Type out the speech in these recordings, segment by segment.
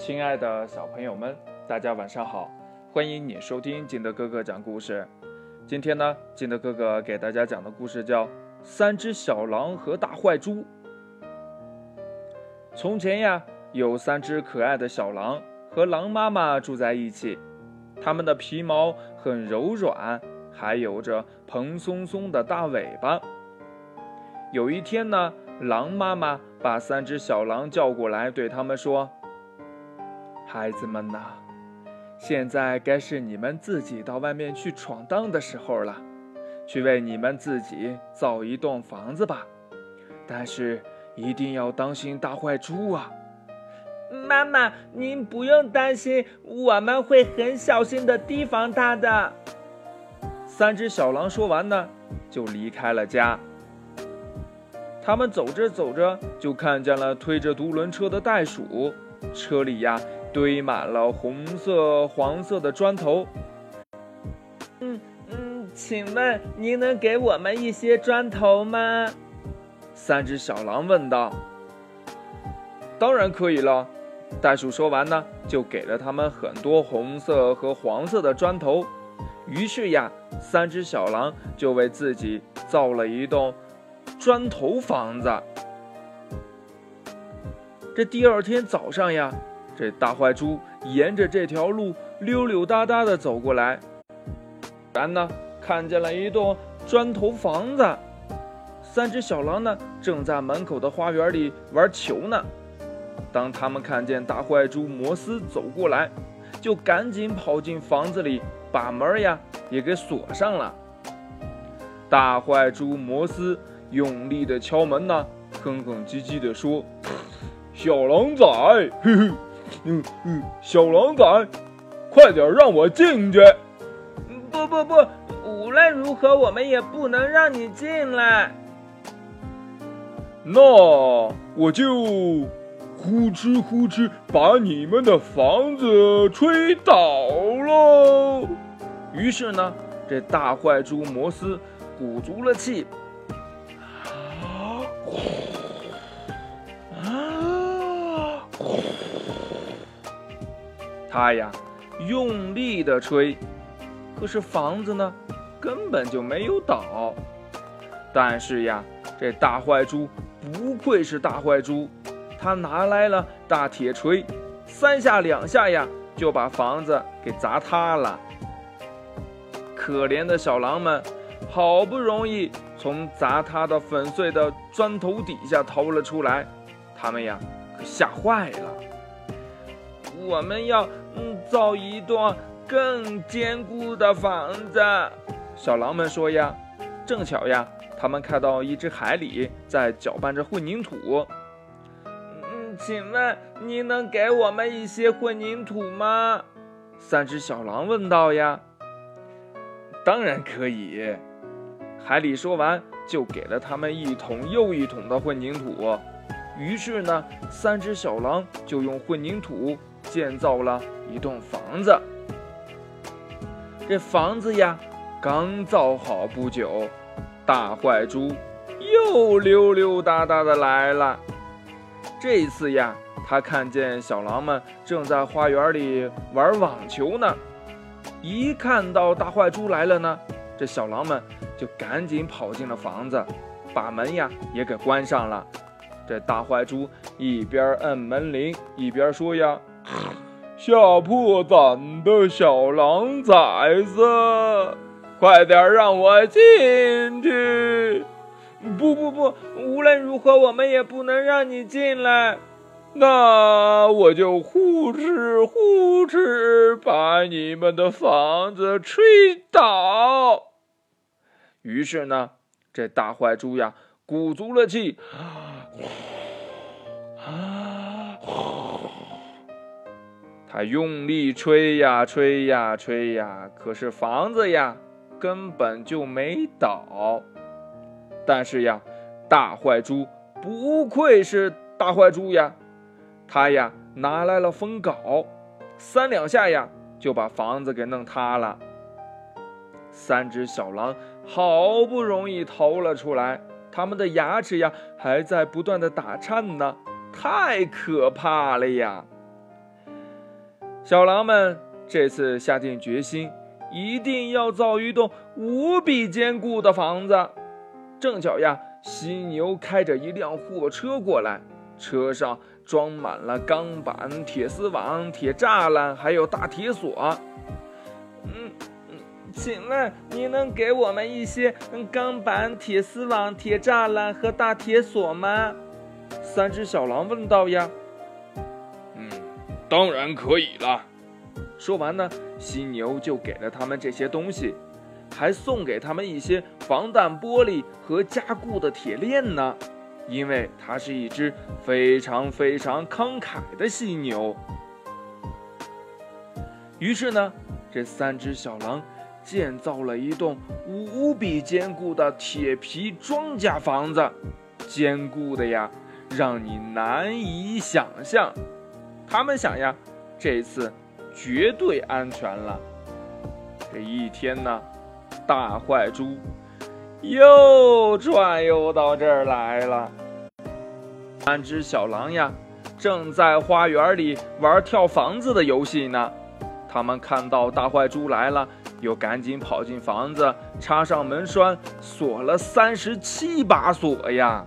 亲爱的小朋友们，大家晚上好！欢迎你收听金德哥哥讲故事。今天呢，金德哥哥给大家讲的故事叫《三只小狼和大坏猪》。从前呀，有三只可爱的小狼和狼妈妈住在一起，它们的皮毛很柔软，还有着蓬松松的大尾巴。有一天呢，狼妈妈把三只小狼叫过来，对他们说。孩子们呐，现在该是你们自己到外面去闯荡的时候了，去为你们自己造一栋房子吧。但是一定要当心大坏猪啊！妈妈，您不用担心，我们会很小心的提防它的。三只小狼说完呢，就离开了家。他们走着走着，就看见了推着独轮车的袋鼠，车里呀。堆满了红色、黄色的砖头。嗯嗯，请问您能给我们一些砖头吗？三只小狼问道。当然可以了，袋鼠说完呢，就给了他们很多红色和黄色的砖头。于是呀，三只小狼就为自己造了一栋砖头房子。这第二天早上呀。这大坏猪沿着这条路溜溜达达地走过来，然呢，看见了一栋砖头房子。三只小狼呢，正在门口的花园里玩球呢。当他们看见大坏猪摩斯走过来，就赶紧跑进房子里，把门呀也给锁上了。大坏猪摩斯用力地敲门呢，哼哼唧唧地说：“小狼崽，嘿嘿。”嗯嗯，小狼崽，快点让我进去！不不不，无论如何，我们也不能让你进来。那我就呼哧呼哧把你们的房子吹倒喽！于是呢，这大坏猪摩斯鼓足了气。他呀，用力的吹，可是房子呢，根本就没有倒。但是呀，这大坏猪不愧是大坏猪，他拿来了大铁锤，三下两下呀，就把房子给砸塌了。可怜的小狼们，好不容易从砸塌的粉碎的砖头底下逃了出来，他们呀，可吓坏了。我们要嗯造一栋更坚固的房子。小狼们说呀，正巧呀，他们看到一只海狸在搅拌着混凝土。嗯，请问您能给我们一些混凝土吗？三只小狼问道呀。当然可以。海里说完，就给了他们一桶又一桶的混凝土。于是呢，三只小狼就用混凝土。建造了一栋房子。这房子呀，刚造好不久，大坏猪又溜溜达达的来了。这次呀，他看见小狼们正在花园里玩网球呢。一看到大坏猪来了呢，这小狼们就赶紧跑进了房子，把门呀也给关上了。这大坏猪一边摁门铃，一边说呀。吓破胆的小狼崽子，快点让我进去！不不不，无论如何，我们也不能让你进来。那我就呼哧呼哧把你们的房子吹倒。于是呢，这大坏猪呀，鼓足了气。他用力吹呀吹呀吹呀，可是房子呀根本就没倒。但是呀，大坏猪不愧是大坏猪呀，他呀拿来了风镐，三两下呀就把房子给弄塌了。三只小狼好不容易逃了出来，他们的牙齿呀还在不断的打颤呢，太可怕了呀！小狼们这次下定决心，一定要造一栋无比坚固的房子。正巧呀，犀牛开着一辆货车过来，车上装满了钢板、铁丝网、铁栅栏，还有大铁锁。嗯嗯。请问你能给我们一些钢板、铁丝网、铁栅栏和大铁锁吗？三只小狼问道呀。当然可以了。说完呢，犀牛就给了他们这些东西，还送给他们一些防弹玻璃和加固的铁链呢。因为它是一只非常非常慷慨的犀牛。于是呢，这三只小狼。建造了一栋无比坚固的铁皮装甲房子，坚固的呀，让你难以想象。他们想呀，这次绝对安全了。这一天呢，大坏猪又转悠到这儿来了。三只小狼呀，正在花园里玩跳房子的游戏呢。他们看到大坏猪来了。又赶紧跑进房子，插上门栓，锁了三十七把锁呀！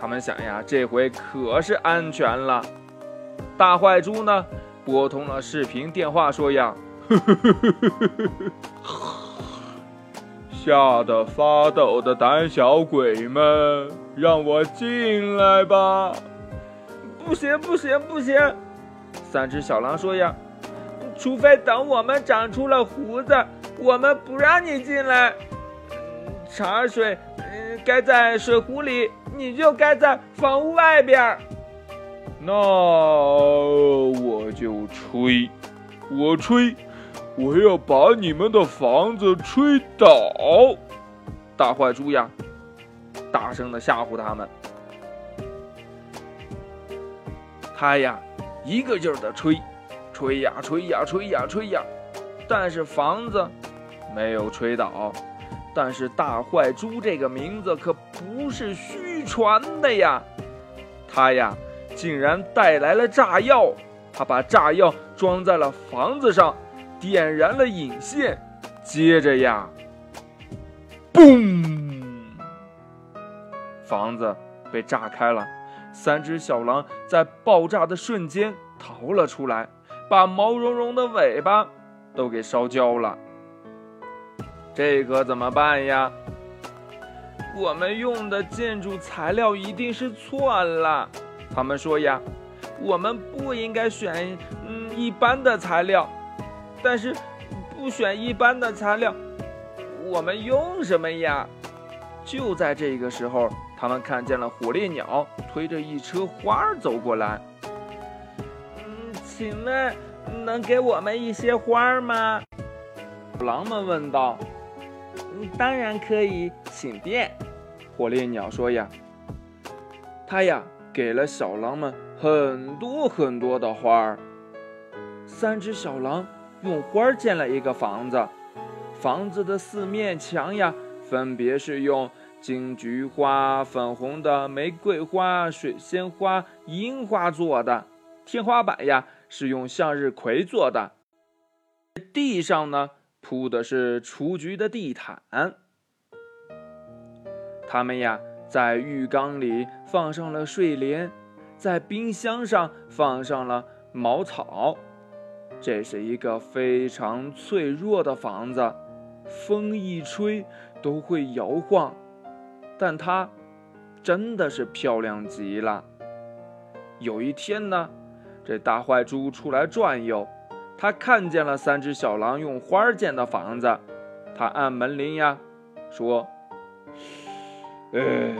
他们想呀，这回可是安全了。大坏猪呢，拨通了视频电话，说呀：“吓得发抖的胆小鬼们，让我进来吧！”不行，不行，不行！三只小狼说呀：“除非等我们长出了胡子。”我们不让你进来。茶水，嗯，该在水壶里，你就该在房屋外边。那我就吹，我吹，我要把你们的房子吹倒。大坏猪呀，大声的吓唬他们。他呀，一个劲儿的吹，吹呀吹呀吹呀吹呀，但是房子。没有吹倒，但是大坏猪这个名字可不是虚传的呀！他呀，竟然带来了炸药，他把炸药装在了房子上，点燃了引线，接着呀，嘣！房子被炸开了，三只小狼在爆炸的瞬间逃了出来，把毛茸茸的尾巴都给烧焦了。这可怎么办呀？我们用的建筑材料一定是错了。他们说呀，我们不应该选嗯一般的材料，但是不选一般的材料，我们用什么呀？就在这个时候，他们看见了火烈鸟推着一车花走过来。嗯，请问能给我们一些花吗？狼们问道。当然可以，请便。火烈鸟说呀，他呀给了小狼们很多很多的花儿。三只小狼用花儿建了一个房子，房子的四面墙呀，分别是用金菊花、粉红的玫瑰花、水仙花、樱花做的。天花板呀是用向日葵做的。地上呢。铺的是雏菊的地毯，他们呀在浴缸里放上了睡莲，在冰箱上放上了茅草。这是一个非常脆弱的房子，风一吹都会摇晃，但它真的是漂亮极了。有一天呢，这大坏猪出来转悠。他看见了三只小狼用花儿建的房子，他按门铃呀，说：“哎，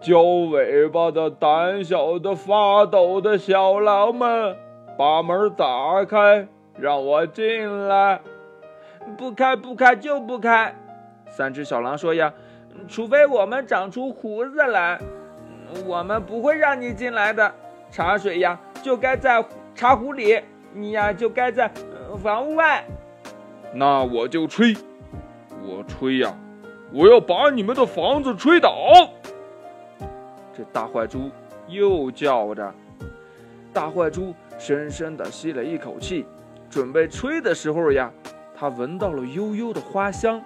交尾巴的、胆小的、发抖的小狼们，把门打开，让我进来。”不开，不开就不开。三只小狼说：“呀，除非我们长出胡子来，我们不会让你进来的。茶水呀，就该在茶壶里。”你呀，就该在房屋外。那我就吹，我吹呀，我要把你们的房子吹倒。这大坏猪又叫着，大坏猪深深地吸了一口气，准备吹的时候呀，他闻到了悠悠的花香，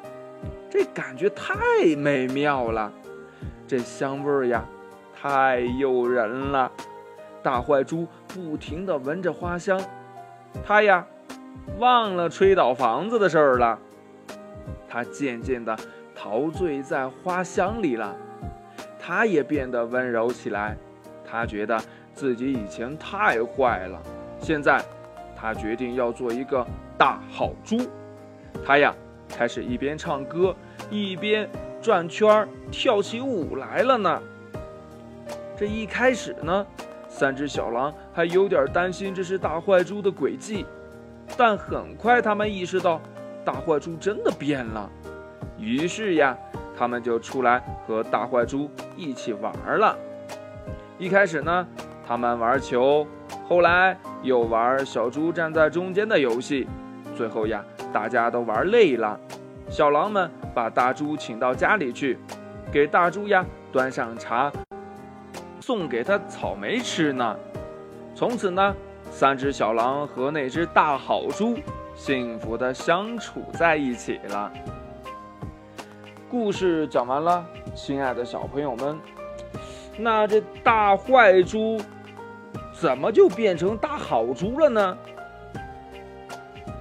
这感觉太美妙了，这香味儿呀，太诱人了。大坏猪不停地闻着花香，他呀，忘了吹倒房子的事儿了。他渐渐地陶醉在花香里了，他也变得温柔起来。他觉得自己以前太坏了，现在他决定要做一个大好猪。他呀，开始一边唱歌一边转圈儿，跳起舞来了呢。这一开始呢。三只小狼还有点担心这是大坏猪的诡计，但很快他们意识到大坏猪真的变了，于是呀，他们就出来和大坏猪一起玩了。一开始呢，他们玩球，后来又玩小猪站在中间的游戏，最后呀，大家都玩累了，小狼们把大猪请到家里去，给大猪呀端上茶。送给他草莓吃呢。从此呢，三只小狼和那只大好猪幸福的相处在一起了。故事讲完了，亲爱的小朋友们，那这大坏猪怎么就变成大好猪了呢？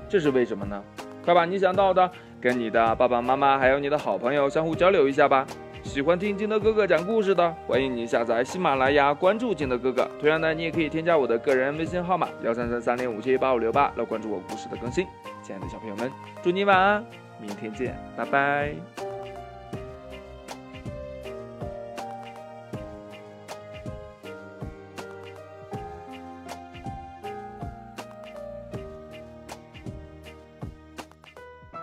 这是为什么呢？快把你想到的跟你的爸爸妈妈还有你的好朋友相互交流一下吧。喜欢听金德哥哥讲故事的，欢迎你下载喜马拉雅，关注金德哥哥。同样的，你也可以添加我的个人微信号码幺三三三零五七八五六八来关注我故事的更新。亲爱的小朋友们，祝你晚安，明天见，拜拜。